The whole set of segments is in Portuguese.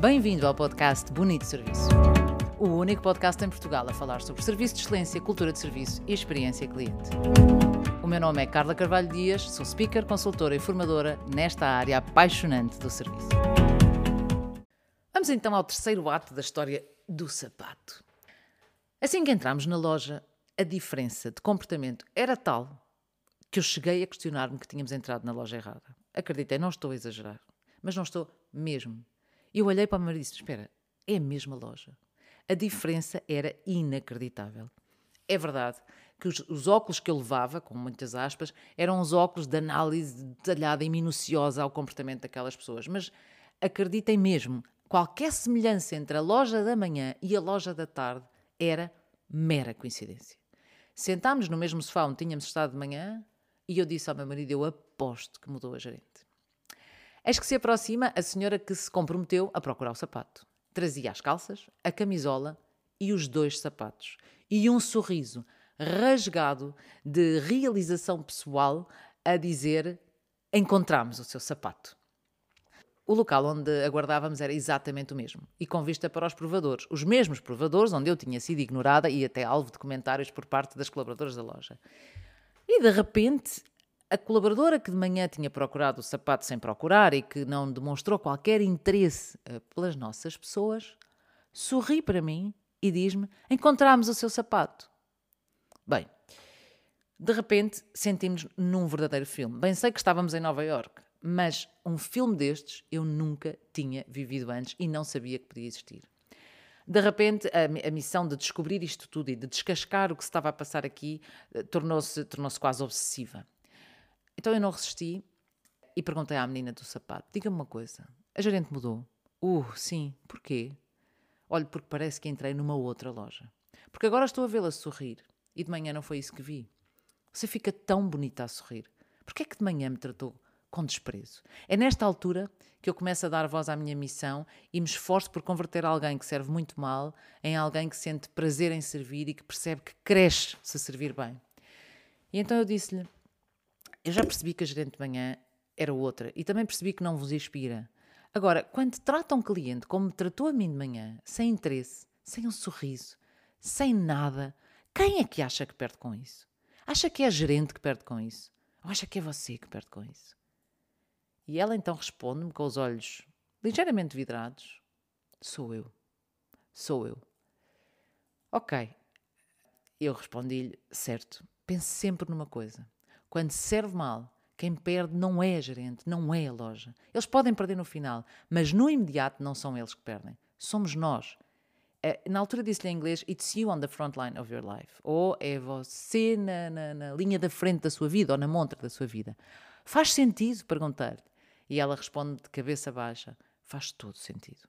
Bem-vindo ao podcast Bonito Serviço. O único podcast em Portugal a falar sobre serviço de excelência, cultura de serviço e experiência cliente. O meu nome é Carla Carvalho Dias, sou speaker, consultora e formadora nesta área apaixonante do serviço. Vamos então ao terceiro ato da história do sapato. Assim que entramos na loja, a diferença de comportamento era tal que eu cheguei a questionar-me que tínhamos entrado na loja errada. Acreditei, não estou a exagerar, mas não estou mesmo. Eu olhei para meu marido e disse: Espera, é a mesma loja. A diferença era inacreditável. É verdade que os, os, óculos que eu levava, com muitas aspas, eram os óculos de análise detalhada e minuciosa ao comportamento daquelas pessoas. Mas acreditem mesmo, qualquer semelhança entre a loja da manhã e a loja da tarde era mera coincidência. Sentámos no mesmo sofá onde tínhamos estado de manhã e eu disse ao meu marido: Eu aposto que mudou a gerente. Eis que se aproxima a senhora que se comprometeu a procurar o sapato. Trazia as calças, a camisola e os dois sapatos. E um sorriso rasgado de realização pessoal a dizer: Encontramos o seu sapato. O local onde aguardávamos era exatamente o mesmo, e com vista para os provadores, os mesmos provadores onde eu tinha sido ignorada e até alvo de comentários por parte das colaboradoras da loja. E de repente, a colaboradora que de manhã tinha procurado o sapato sem procurar e que não demonstrou qualquer interesse eh, pelas nossas pessoas, sorri para mim e diz-me: Encontramos o seu sapato. Bem, de repente sentimos num verdadeiro filme. Bem sei que estávamos em Nova York, mas um filme destes eu nunca tinha vivido antes e não sabia que podia existir. De repente, a, a missão de descobrir isto tudo e de descascar o que se estava a passar aqui eh, tornou-se tornou quase obsessiva. Então eu não resisti e perguntei à menina do sapato: diga-me uma coisa, a gerente mudou? Uh, sim, porquê? Olhe, porque parece que entrei numa outra loja. Porque agora estou a vê-la sorrir e de manhã não foi isso que vi. Você fica tão bonita a sorrir. Porquê é que de manhã me tratou com desprezo. É nesta altura que eu começo a dar voz à minha missão e me esforço por converter alguém que serve muito mal em alguém que sente prazer em servir e que percebe que cresce se servir bem. E então eu disse-lhe: Eu já percebi que a gerente de manhã era outra e também percebi que não vos inspira. Agora, quando trata um cliente como me tratou a mim de manhã, sem interesse, sem um sorriso, sem nada, quem é que acha que perde com isso? Acha que é a gerente que perde com isso? Ou acha que é você que perde com isso? E ela então responde-me com os olhos ligeiramente vidrados: Sou eu. Sou eu. Ok. Eu respondi-lhe: Certo, pense sempre numa coisa. Quando serve mal, quem perde não é a gerente, não é a loja. Eles podem perder no final, mas no imediato não são eles que perdem. Somos nós. Eh, na altura disse-lhe em inglês: It's you on the front line of your life. Ou é você na, na, na linha da frente da sua vida, ou na montra da sua vida. Faz sentido perguntar-lhe. E ela responde de cabeça baixa: faz todo sentido.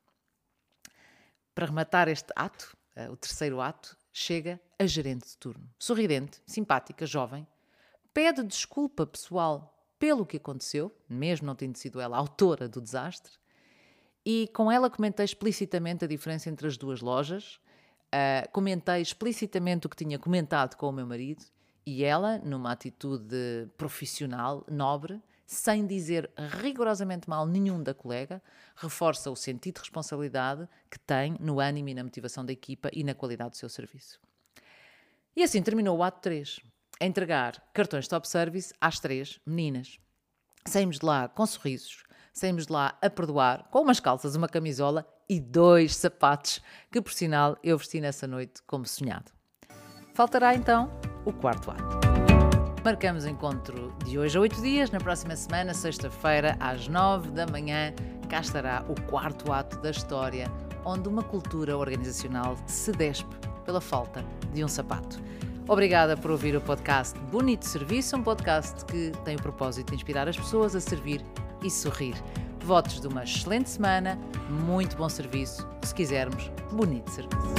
Para rematar este ato, eh, o terceiro ato, chega a gerente de turno. Sorridente, simpática, jovem, pede desculpa pessoal pelo que aconteceu, mesmo não tendo sido ela a autora do desastre, e com ela comentei explicitamente a diferença entre as duas lojas, uh, comentei explicitamente o que tinha comentado com o meu marido, e ela, numa atitude profissional, nobre, sem dizer rigorosamente mal nenhum da colega, reforça o sentido de responsabilidade que tem no ânimo e na motivação da equipa e na qualidade do seu serviço. E assim terminou o ato 3. A entregar cartões top service às três meninas. Saímos de lá com sorrisos, saímos de lá a perdoar, com umas calças, uma camisola e dois sapatos, que por sinal eu vesti nessa noite como sonhado. Faltará então o quarto ato. Marcamos encontro de hoje a oito dias. Na próxima semana, sexta-feira, às nove da manhã, cá estará o quarto ato da história, onde uma cultura organizacional se despe pela falta de um sapato. Obrigada por ouvir o podcast Bonito Serviço, um podcast que tem o propósito de inspirar as pessoas a servir e sorrir. Votos de uma excelente semana, muito bom serviço, se quisermos, bonito serviço.